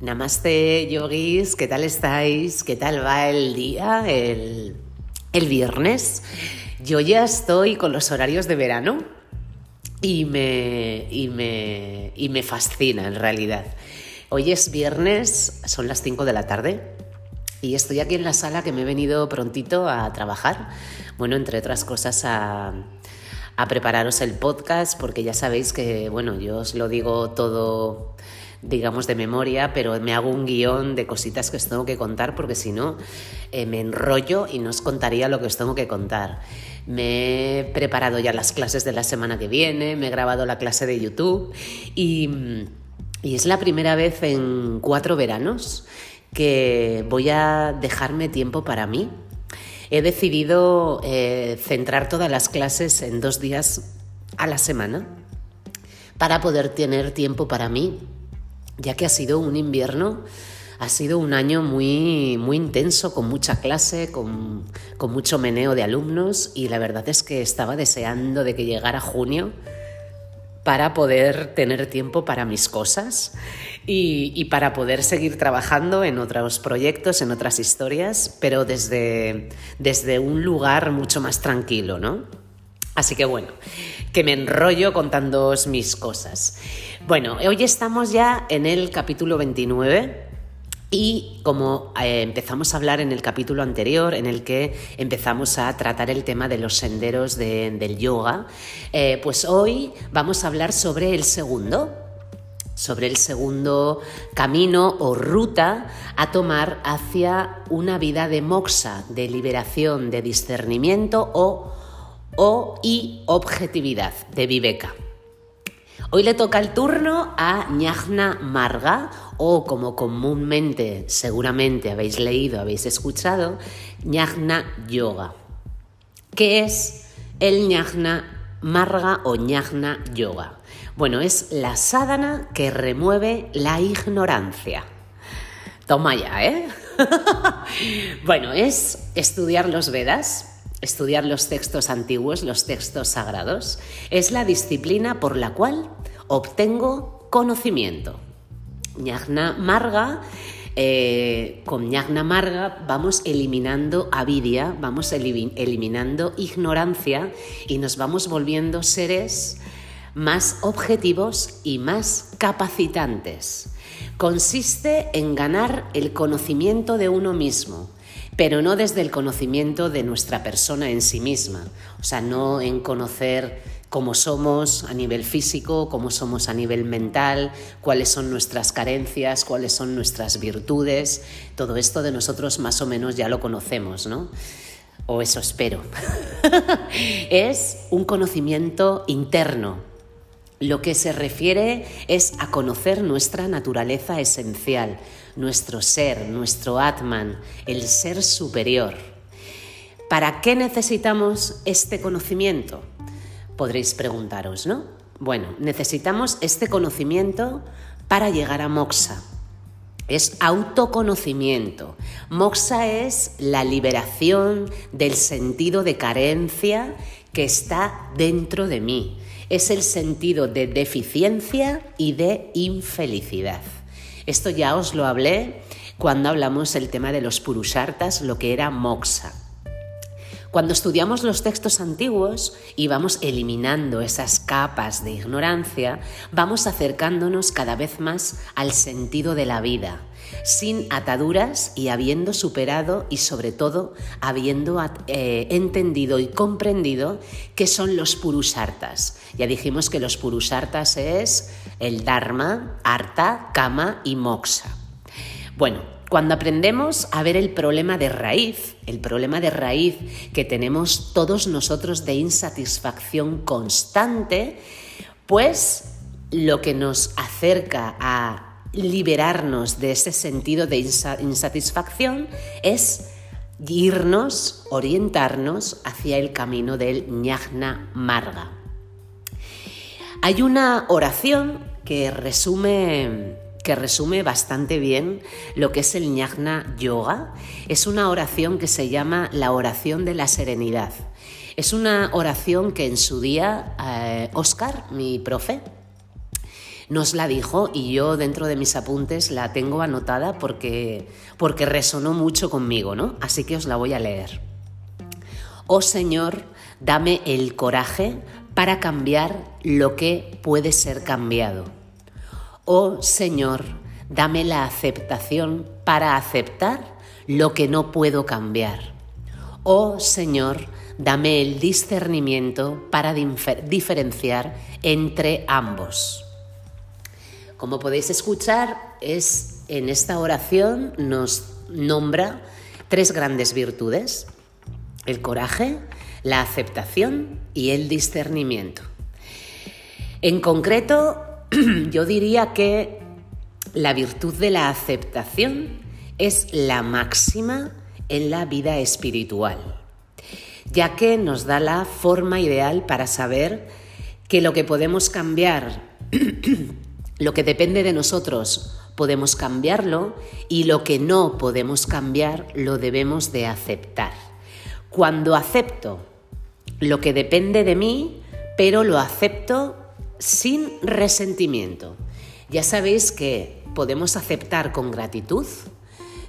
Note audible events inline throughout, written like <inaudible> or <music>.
Namaste, yogis, ¿qué tal estáis? ¿Qué tal va el día, el, el viernes? Yo ya estoy con los horarios de verano y me, y me, y me fascina en realidad. Hoy es viernes, son las 5 de la tarde y estoy aquí en la sala que me he venido prontito a trabajar. Bueno, entre otras cosas a, a prepararos el podcast porque ya sabéis que, bueno, yo os lo digo todo digamos, de memoria, pero me hago un guion de cositas que os tengo que contar porque si no eh, me enrollo y no os contaría lo que os tengo que contar. Me he preparado ya las clases de la semana que viene, me he grabado la clase de YouTube y, y es la primera vez en cuatro veranos que voy a dejarme tiempo para mí. He decidido eh, centrar todas las clases en dos días a la semana para poder tener tiempo para mí ya que ha sido un invierno, ha sido un año muy, muy intenso, con mucha clase, con, mucho meneo de alumnos y la verdad es que estaba deseando de que llegara junio para poder tener tiempo para mis cosas y, y, para poder seguir trabajando en otros proyectos, en otras historias, pero desde, desde un lugar mucho más tranquilo, ¿no? Así que bueno, que me enrollo contándoos mis cosas. Bueno, hoy estamos ya en el capítulo 29. Y como eh, empezamos a hablar en el capítulo anterior, en el que empezamos a tratar el tema de los senderos del yoga, eh, pues hoy vamos a hablar sobre el segundo, sobre el segundo camino o ruta a tomar hacia una vida de moxa, de liberación, de discernimiento o o y objetividad de Viveka. Hoy le toca el turno a Ñagna Marga, o como comúnmente seguramente habéis leído, habéis escuchado, Ñagna Yoga. ¿Qué es el Ñagna Marga o Ñagna Yoga? Bueno, es la sadhana que remueve la ignorancia. Toma ya, ¿eh? <laughs> bueno, es estudiar los Vedas, estudiar los textos antiguos, los textos sagrados, es la disciplina por la cual obtengo conocimiento. Ñagna Marga, eh, con Ñagna Marga vamos eliminando avidia, vamos eliminando ignorancia y nos vamos volviendo seres más objetivos y más capacitantes. Consiste en ganar el conocimiento de uno mismo, pero no desde el conocimiento de nuestra persona en sí misma, o sea, no en conocer cómo somos a nivel físico, cómo somos a nivel mental, cuáles son nuestras carencias, cuáles son nuestras virtudes, todo esto de nosotros más o menos ya lo conocemos, ¿no? O eso espero. <laughs> es un conocimiento interno, lo que se refiere es a conocer nuestra naturaleza esencial, nuestro ser, nuestro Atman, el ser superior. ¿Para qué necesitamos este conocimiento? Podréis preguntaros, ¿no? Bueno, necesitamos este conocimiento para llegar a Moksha. Es autoconocimiento. Moksha es la liberación del sentido de carencia que está dentro de mí. Es el sentido de deficiencia y de infelicidad. Esto ya os lo hablé cuando hablamos el tema de los purushartas, lo que era moksha. Cuando estudiamos los textos antiguos y vamos eliminando esas capas de ignorancia, vamos acercándonos cada vez más al sentido de la vida, sin ataduras y habiendo superado y sobre todo habiendo eh, entendido y comprendido qué son los purushartas. Ya dijimos que los purushartas es el Dharma, Artha, Kama y Moksha. Bueno, cuando aprendemos a ver el problema de raíz, el problema de raíz que tenemos todos nosotros de insatisfacción constante, pues lo que nos acerca a liberarnos de ese sentido de insatisfacción es irnos, orientarnos hacia el camino del ñagna marga. Hay una oración que resume, que resume bastante bien lo que es el ñagna yoga. Es una oración que se llama la oración de la serenidad. Es una oración que en su día eh, Oscar, mi profe, nos la dijo y yo dentro de mis apuntes la tengo anotada porque, porque resonó mucho conmigo, ¿no? Así que os la voy a leer. Oh Señor, dame el coraje para cambiar lo que puede ser cambiado. Oh Señor, dame la aceptación para aceptar lo que no puedo cambiar. Oh Señor, dame el discernimiento para diferenciar entre ambos. Como podéis escuchar, es en esta oración nos nombra tres grandes virtudes: el coraje, la aceptación y el discernimiento. En concreto, <clears throat> yo diría que la virtud de la aceptación es la máxima en la vida espiritual, ya que nos da la forma ideal para saber que lo que podemos cambiar, <clears throat> lo que depende de nosotros, podemos cambiarlo y lo que no podemos cambiar lo debemos de aceptar. Cuando acepto lo que depende de mí, pero lo acepto sin resentimiento. Ya sabéis que podemos aceptar con gratitud,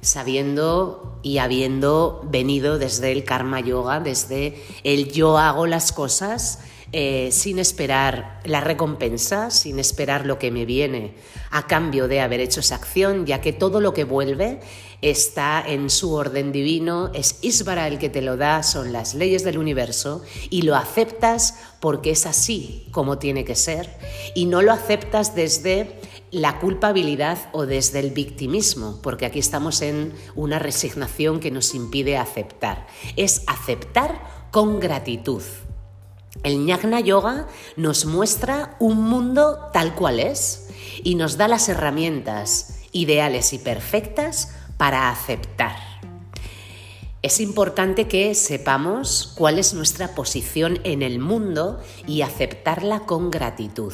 sabiendo y habiendo venido desde el karma yoga, desde el yo hago las cosas eh, sin esperar la recompensa, sin esperar lo que me viene a cambio de haber hecho esa acción, ya que todo lo que vuelve está en su orden divino, es Isvara el que te lo da, son las leyes del universo y lo aceptas porque es así como tiene que ser y no lo aceptas desde la culpabilidad o desde el victimismo, porque aquí estamos en una resignación que nos impide aceptar. Es aceptar con gratitud. El Jnana Yoga nos muestra un mundo tal cual es y nos da las herramientas ideales y perfectas para aceptar. Es importante que sepamos cuál es nuestra posición en el mundo y aceptarla con gratitud.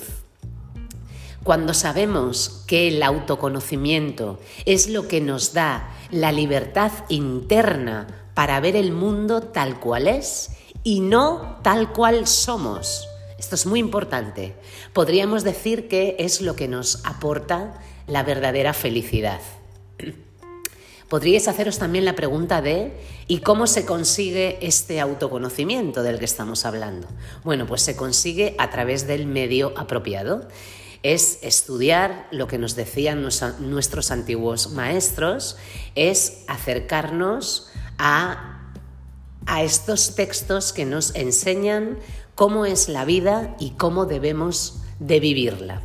Cuando sabemos que el autoconocimiento es lo que nos da la libertad interna para ver el mundo tal cual es y no tal cual somos. Esto es muy importante. Podríamos decir que es lo que nos aporta la verdadera felicidad. <clears throat> Podríais haceros también la pregunta de ¿y cómo se consigue este autoconocimiento del que estamos hablando? Bueno, pues se consigue a través del medio apropiado es estudiar lo que nos decían nuestros antiguos maestros, es acercarnos a, a estos textos que nos enseñan cómo es la vida y cómo debemos de vivirla.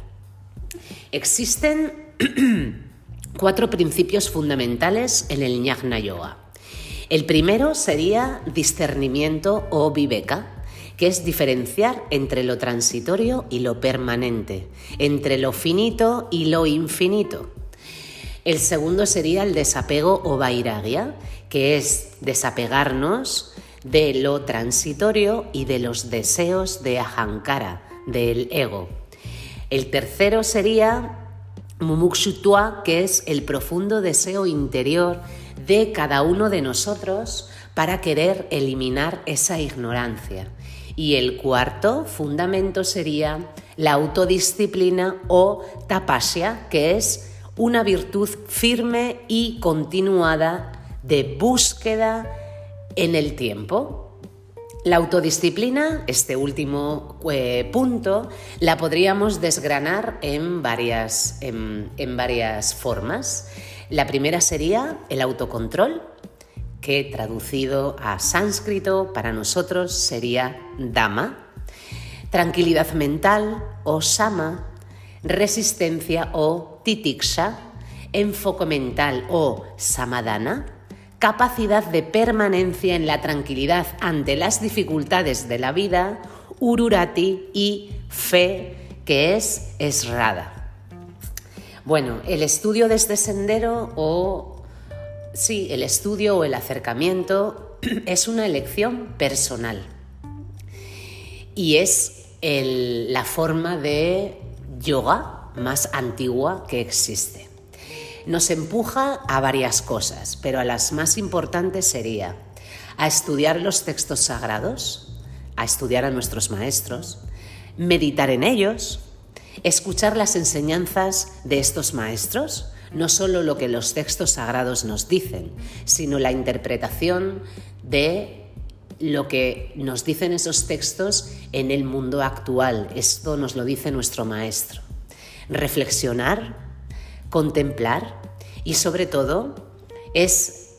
Existen <clears throat> cuatro principios fundamentales en el Jnana Yoga. El primero sería discernimiento o viveka, que es diferenciar entre lo transitorio y lo permanente, entre lo finito y lo infinito. El segundo sería el desapego o vairagya, que es desapegarnos de lo transitorio y de los deseos de ahankara, del ego. El tercero sería mumukshutva, que es el profundo deseo interior de cada uno de nosotros para querer eliminar esa ignorancia. Y el cuarto fundamento sería la autodisciplina o tapasya, que es una virtud firme y continuada de búsqueda en el tiempo. La autodisciplina, este último eh, punto, la podríamos desgranar en varias, en varias formas. La primera sería el autocontrol, que traducido a sánscrito para nosotros sería Dama, tranquilidad mental o Sama, resistencia o Titiksha, enfoque mental o Samadana, capacidad de permanencia en la tranquilidad ante las dificultades de la vida, Ururati y fe, que es Esrada. Bueno, el estudio de este sendero o Sí, el estudio o el acercamiento <clears throat> es una elección personal y es la forma de yoga más antigua que existe. Nos empuja a varias cosas, pero a las más importantes sería a estudiar los textos sagrados, a estudiar a nuestros maestros, meditar en ellos escuchar las enseñanzas de estos maestros, no solo lo que los textos sagrados nos dicen, sino la interpretación de lo que nos dicen esos textos en el mundo actual. Esto nos lo dice nuestro maestro. Reflexionar, contemplar y sobre todo es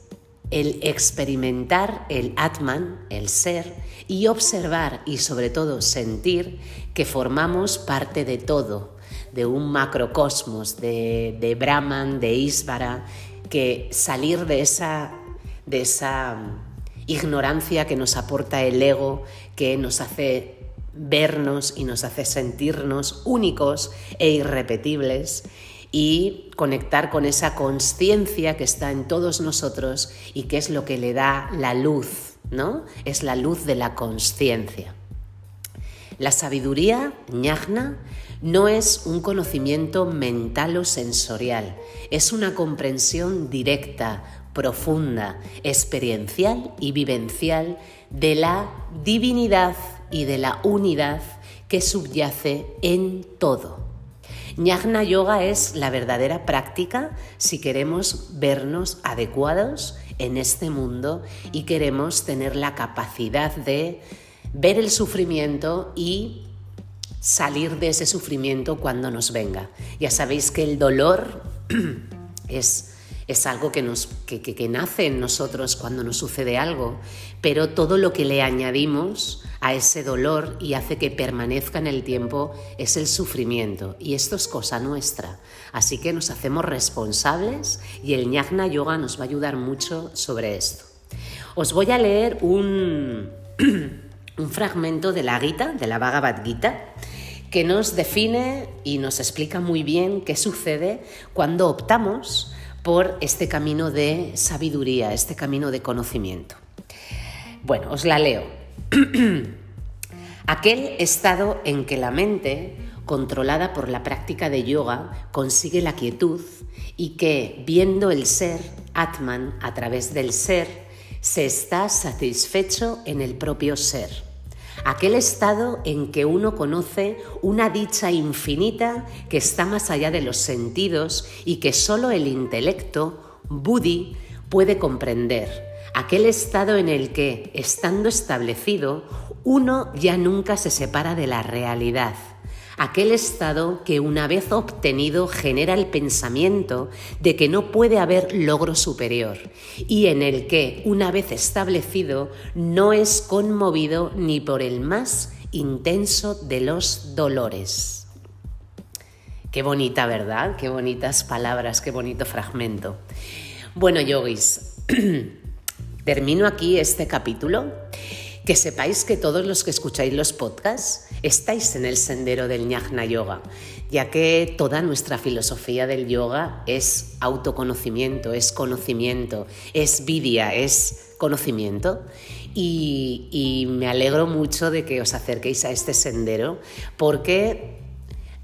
el experimentar el Atman, el ser, y observar y sobre todo sentir que formamos parte de todo, de un macrocosmos, de, de Brahman, de Isvara, que salir de esa, de esa ignorancia que nos aporta el ego, que nos hace vernos y nos hace sentirnos únicos e irrepetibles y conectar con esa conciencia que está en todos nosotros y que es lo que le da la luz, ¿no? Es la luz de la conciencia. La sabiduría, ñagna, no es un conocimiento mental o sensorial, es una comprensión directa, profunda, experiencial y vivencial de la divinidad y de la unidad que subyace en todo. Ñagna Yoga es la verdadera práctica si queremos vernos adecuados en este mundo y queremos tener la capacidad de ver el sufrimiento y salir de ese sufrimiento cuando nos venga. Ya sabéis que el dolor <clears throat> es es algo que, nos, que, nace en nosotros cuando nos sucede algo, pero todo lo que le añadimos a ese dolor y hace que permanezca en el tiempo es el sufrimiento y esto es cosa nuestra. Así que nos hacemos responsables y el Ñagna Yoga nos va a ayudar mucho sobre esto. Os voy a leer un, <clears throat> un fragmento de la Gita, de la Bhagavad Gita, que nos define y nos explica muy bien qué sucede cuando optamos por este camino de sabiduría, este camino de conocimiento. Bueno, os la leo. <clears throat> Aquel estado en que la mente, controlada por la práctica de yoga, consigue la quietud y que, viendo el ser, Atman, a través del ser, se está satisfecho en el propio ser aquel estado en que uno conoce una dicha infinita que está más allá de los sentidos y que solo el intelecto, Buddhi, puede comprender, aquel estado en el que, estando establecido, uno ya nunca se separa de la realidad aquel estado que una vez obtenido genera el pensamiento de que no puede haber logro superior y en el que, una vez establecido, no es conmovido ni por el más intenso de los dolores. Qué bonita, ¿verdad? Qué bonitas palabras, qué bonito fragmento. Bueno, yogis, <clears throat> termino aquí este capítulo que sepáis que todos los que escucháis los podcasts estáis en el sendero del Jnana Yoga, ya que toda nuestra filosofía del yoga es autoconocimiento, es conocimiento, es vidia, es conocimiento. Y, me alegro mucho de que os acerquéis a este sendero porque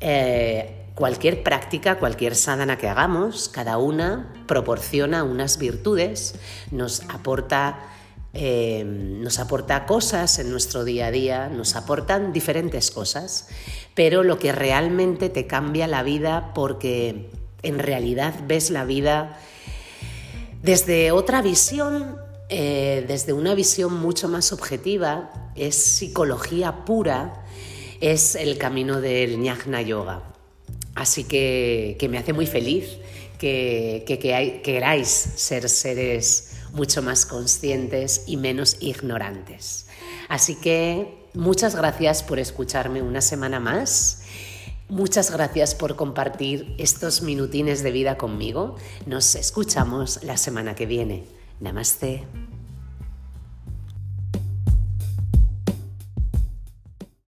eh, cualquier práctica, cualquier sadhana que hagamos, cada una proporciona unas virtudes, nos aporta eh, nos aporta cosas en nuestro día a día, nos aportan diferentes cosas, pero lo que realmente te cambia la vida porque en realidad ves la vida desde otra visión, eh, desde una visión mucho más objetiva, es psicología pura, es el camino del Jnana Yoga. Así que, me hace muy feliz que, que queráis ser seres mucho más conscientes y menos ignorantes. Así que muchas gracias por escucharme una semana más. Muchas gracias por compartir estos minutines de vida conmigo. Nos escuchamos la semana que viene. Namaste.